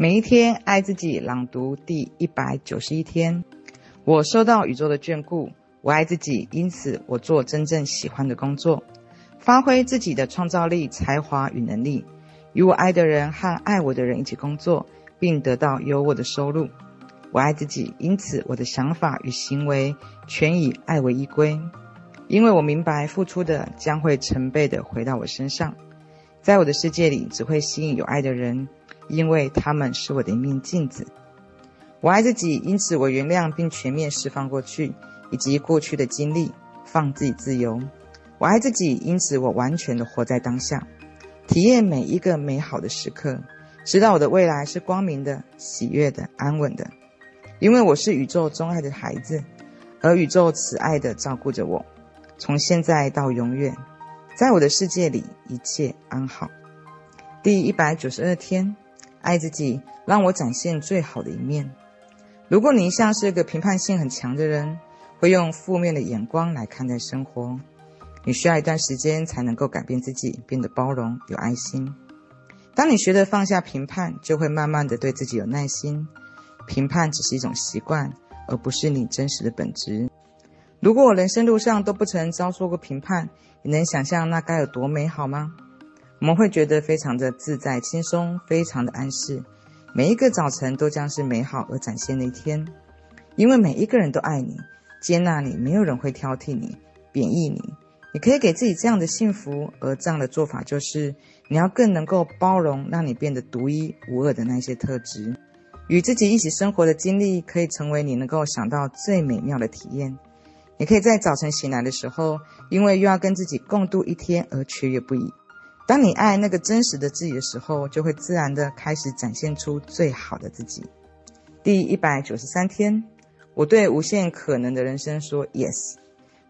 每一天爱自己朗读第一百九十一天。我受到宇宙的眷顾，我爱自己，因此我做真正喜欢的工作，发挥自己的创造力、才华与能力，与我爱的人和爱我的人一起工作，并得到优渥的收入。我爱自己，因此我的想法与行为全以爱为依归，因为我明白付出的将会成倍的回到我身上，在我的世界里只会吸引有爱的人。因为他们是我的一面镜子，我爱自己，因此我原谅并全面释放过去以及过去的经历，放自己自由。我爱自己，因此我完全的活在当下，体验每一个美好的时刻，知道我的未来是光明的、喜悦的、安稳的。因为我是宇宙钟爱的孩子，而宇宙慈爱的照顾着我，从现在到永远，在我的世界里一切安好。第一百九十二天。爱自己，让我展现最好的一面。如果你一向是个评判性很强的人，会用负面的眼光来看待生活，你需要一段时间才能够改变自己，变得包容、有爱心。当你学着放下评判，就会慢慢的对自己有耐心。评判只是一种习惯，而不是你真实的本质。如果我人生路上都不曾遭受过评判，你能想象那该有多美好吗？我们会觉得非常的自在轻松，非常的安适。每一个早晨都将是美好而展现的一天，因为每一个人都爱你、接纳你，没有人会挑剔你、贬义你。你可以给自己这样的幸福，而这样的做法就是你要更能够包容，让你变得独一无二的那些特质。与自己一起生活的经历，可以成为你能够想到最美妙的体验。你可以在早晨醒来的时候，因为又要跟自己共度一天而雀跃不已。当你爱那个真实的自己的时候，就会自然的开始展现出最好的自己。第一百九十三天，我对无限可能的人生说 “yes”。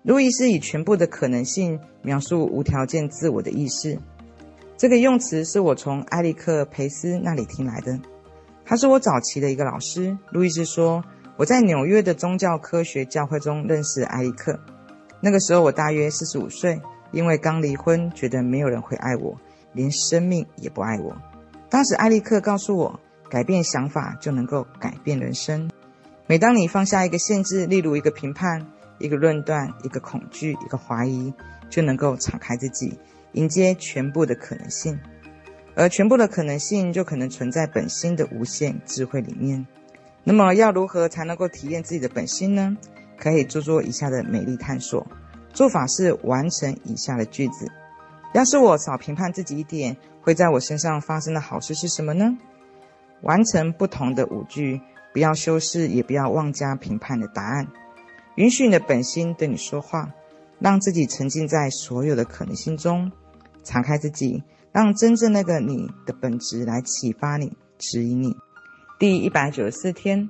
路易斯以全部的可能性描述无条件自我的意识。这个用词是我从埃利克·培斯那里听来的。他是我早期的一个老师。路易斯说，我在纽约的宗教科学教会中认识艾利克。那个时候我大约四十五岁。因为刚离婚，觉得没有人会爱我，连生命也不爱我。当时艾利克告诉我，改变想法就能够改变人生。每当你放下一个限制，例如一个评判、一个论断、一个恐惧、一个怀疑，就能够敞开自己，迎接全部的可能性。而全部的可能性，就可能存在本心的无限智慧里面。那么，要如何才能够体验自己的本心呢？可以做做以下的美丽探索。做法是完成以下的句子：要是我少评判自己一点，会在我身上发生的好事是什么呢？完成不同的五句，不要修饰，也不要妄加评判的答案。允许你的本心对你说话，让自己沉浸在所有的可能性中，敞开自己，让真正那个你的本质来启发你、指引你。第一百九十四天，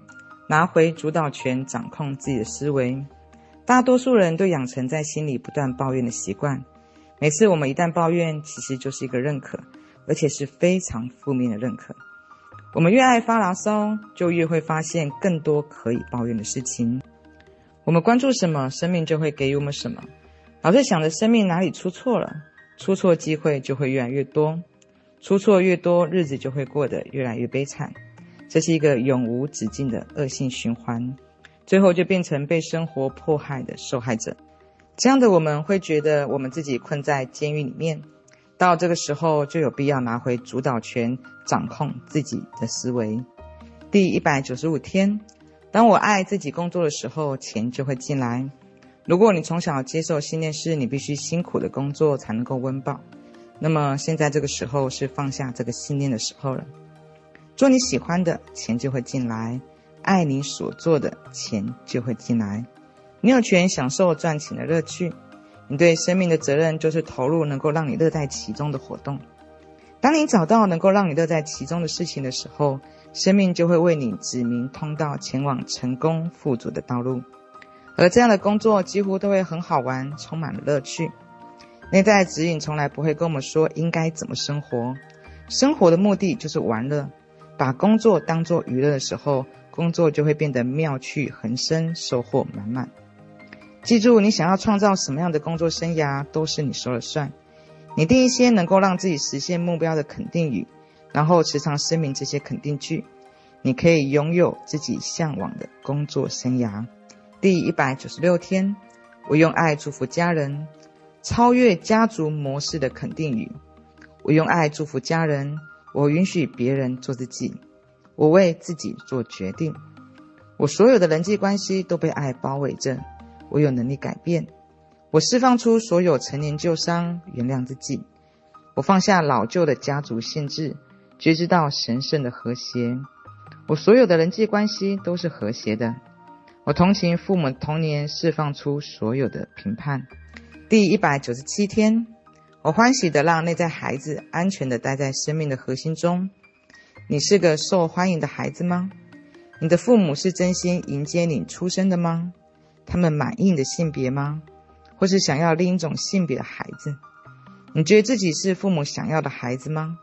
拿回主导权，掌控自己的思维。大多数人都养成在心里不断抱怨的习惯。每次我们一旦抱怨，其实就是一个认可，而且是非常负面的认可。我们越爱发牢骚，就越会发现更多可以抱怨的事情。我们关注什么，生命就会给予我们什么。老是想着生命哪里出错了，出错机会就会越来越多，出错越多，日子就会过得越来越悲惨。这是一个永无止境的恶性循环。最后就变成被生活迫害的受害者，这样的我们会觉得我们自己困在监狱里面。到这个时候就有必要拿回主导权，掌控自己的思维。第一百九十五天，当我爱自己工作的时候，钱就会进来。如果你从小接受信念是你必须辛苦的工作才能够温饱，那么现在这个时候是放下这个信念的时候了。做你喜欢的，钱就会进来。爱你所做的，钱就会进来。你有权享受赚钱的乐趣。你对生命的责任就是投入能够让你乐在其中的活动。当你找到能够让你乐在其中的事情的时候，生命就会为你指明通道，前往成功富足的道路。而这样的工作几乎都会很好玩，充满了乐趣。内在指引从来不会跟我们说应该怎么生活。生活的目的就是玩乐。把工作当作娱乐的时候，工作就会变得妙趣横生，收获满满。记住，你想要创造什么样的工作生涯，都是你说了算。拟定一些能够让自己实现目标的肯定语，然后时常声明这些肯定句，你可以拥有自己向往的工作生涯。第一百九十六天，我用爱祝福家人，超越家族模式的肯定语。我用爱祝福家人，我允许别人做自己，我为自己做决定。我所有的人际关系都被爱包围着，我有能力改变。我释放出所有陈年旧伤，原谅自己。我放下老旧的家族限制。觉知到神圣的和谐，我所有的人际关系都是和谐的。我同情父母童年释放出所有的评判。第一百九十七天，我欢喜的让内在孩子安全的待在生命的核心中。你是个受欢迎的孩子吗？你的父母是真心迎接你出生的吗？他们满意你的性别吗？或是想要另一种性别的孩子？你觉得自己是父母想要的孩子吗？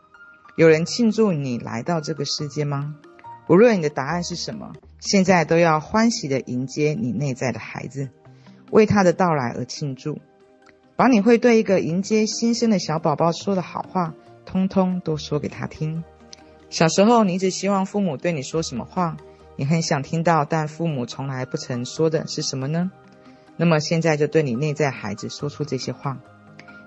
有人庆祝你来到这个世界吗？无论你的答案是什么，现在都要欢喜的迎接你内在的孩子，为他的到来而庆祝。把你会对一个迎接新生的小宝宝说的好话，通通都说给他听。小时候，你一直希望父母对你说什么话？你很想听到，但父母从来不曾说的是什么呢？那么现在就对你内在孩子说出这些话。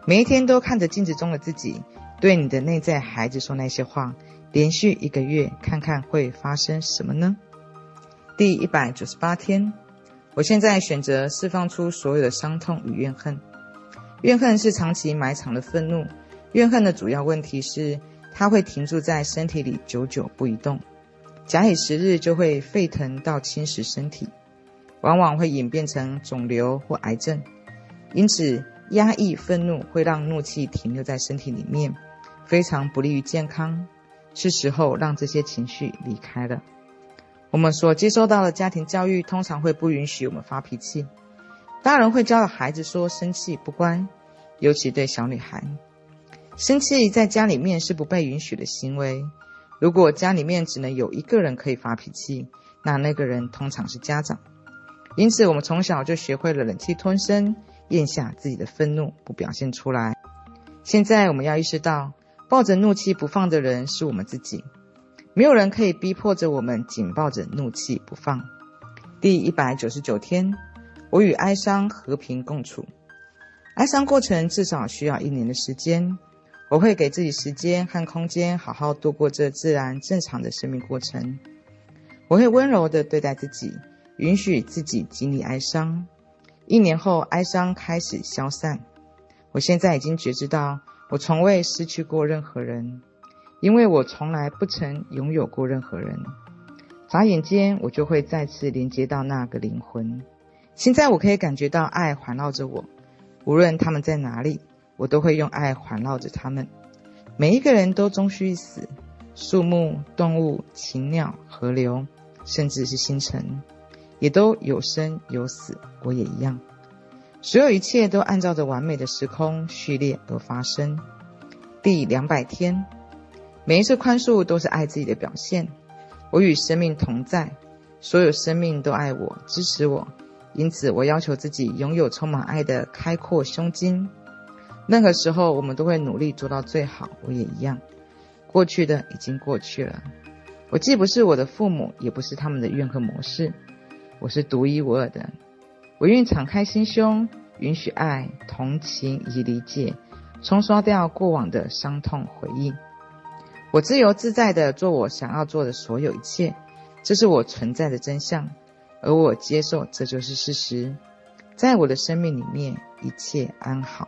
每一天都看着镜子中的自己。对你的内在孩子说那些话，连续一个月，看看会发生什么呢？第一百九十八天，我现在选择释放出所有的伤痛与怨恨。怨恨是长期埋藏的愤怒，怨恨的主要问题是它会停驻在身体里，久久不移动。假以时日，就会沸腾到侵蚀身体，往往会演变成肿瘤或癌症。因此，压抑愤怒会让怒气停留在身体里面。非常不利于健康，是时候让这些情绪离开了。我们所接受到的家庭教育通常会不允许我们发脾气。大人会教孩子说生气不乖，尤其对小女孩。生气在家里面是不被允许的行为。如果家里面只能有一个人可以发脾气，那那个人通常是家长。因此，我们从小就学会了忍气吞声，咽下自己的愤怒，不表现出来。现在我们要意识到。抱着怒气不放的人是我们自己，没有人可以逼迫着我们紧抱着怒气不放。第一百九十九天，我与哀伤和平共处。哀伤过程至少需要一年的时间，我会给自己时间和空间，好好度过这自然正常的生命过程。我会温柔地对待自己，允许自己经历哀伤。一年后，哀伤开始消散。我现在已经觉知到。我从未失去过任何人，因为我从来不曾拥有过任何人。眨眼间，我就会再次连接到那个灵魂。现在，我可以感觉到爱环绕着我，无论他们在哪里，我都会用爱环绕着他们。每一个人都终须死，树木、动物、禽鸟、河流，甚至是星辰，也都有生有死。我也一样。所有一切都按照着完美的时空序列而发生。第两百天，每一次宽恕都是爱自己的表现。我与生命同在，所有生命都爱我、支持我，因此我要求自己拥有充满爱的开阔胸襟。任何时候，我们都会努力做到最好。我也一样。过去的已经过去了。我既不是我的父母，也不是他们的怨恨模式。我是独一无二的。我愿敞开心胸，允许爱、同情以及理解，冲刷掉过往的伤痛回忆。我自由自在地做我想要做的所有一切，这是我存在的真相，而我接受这就是事实。在我的生命里面，一切安好。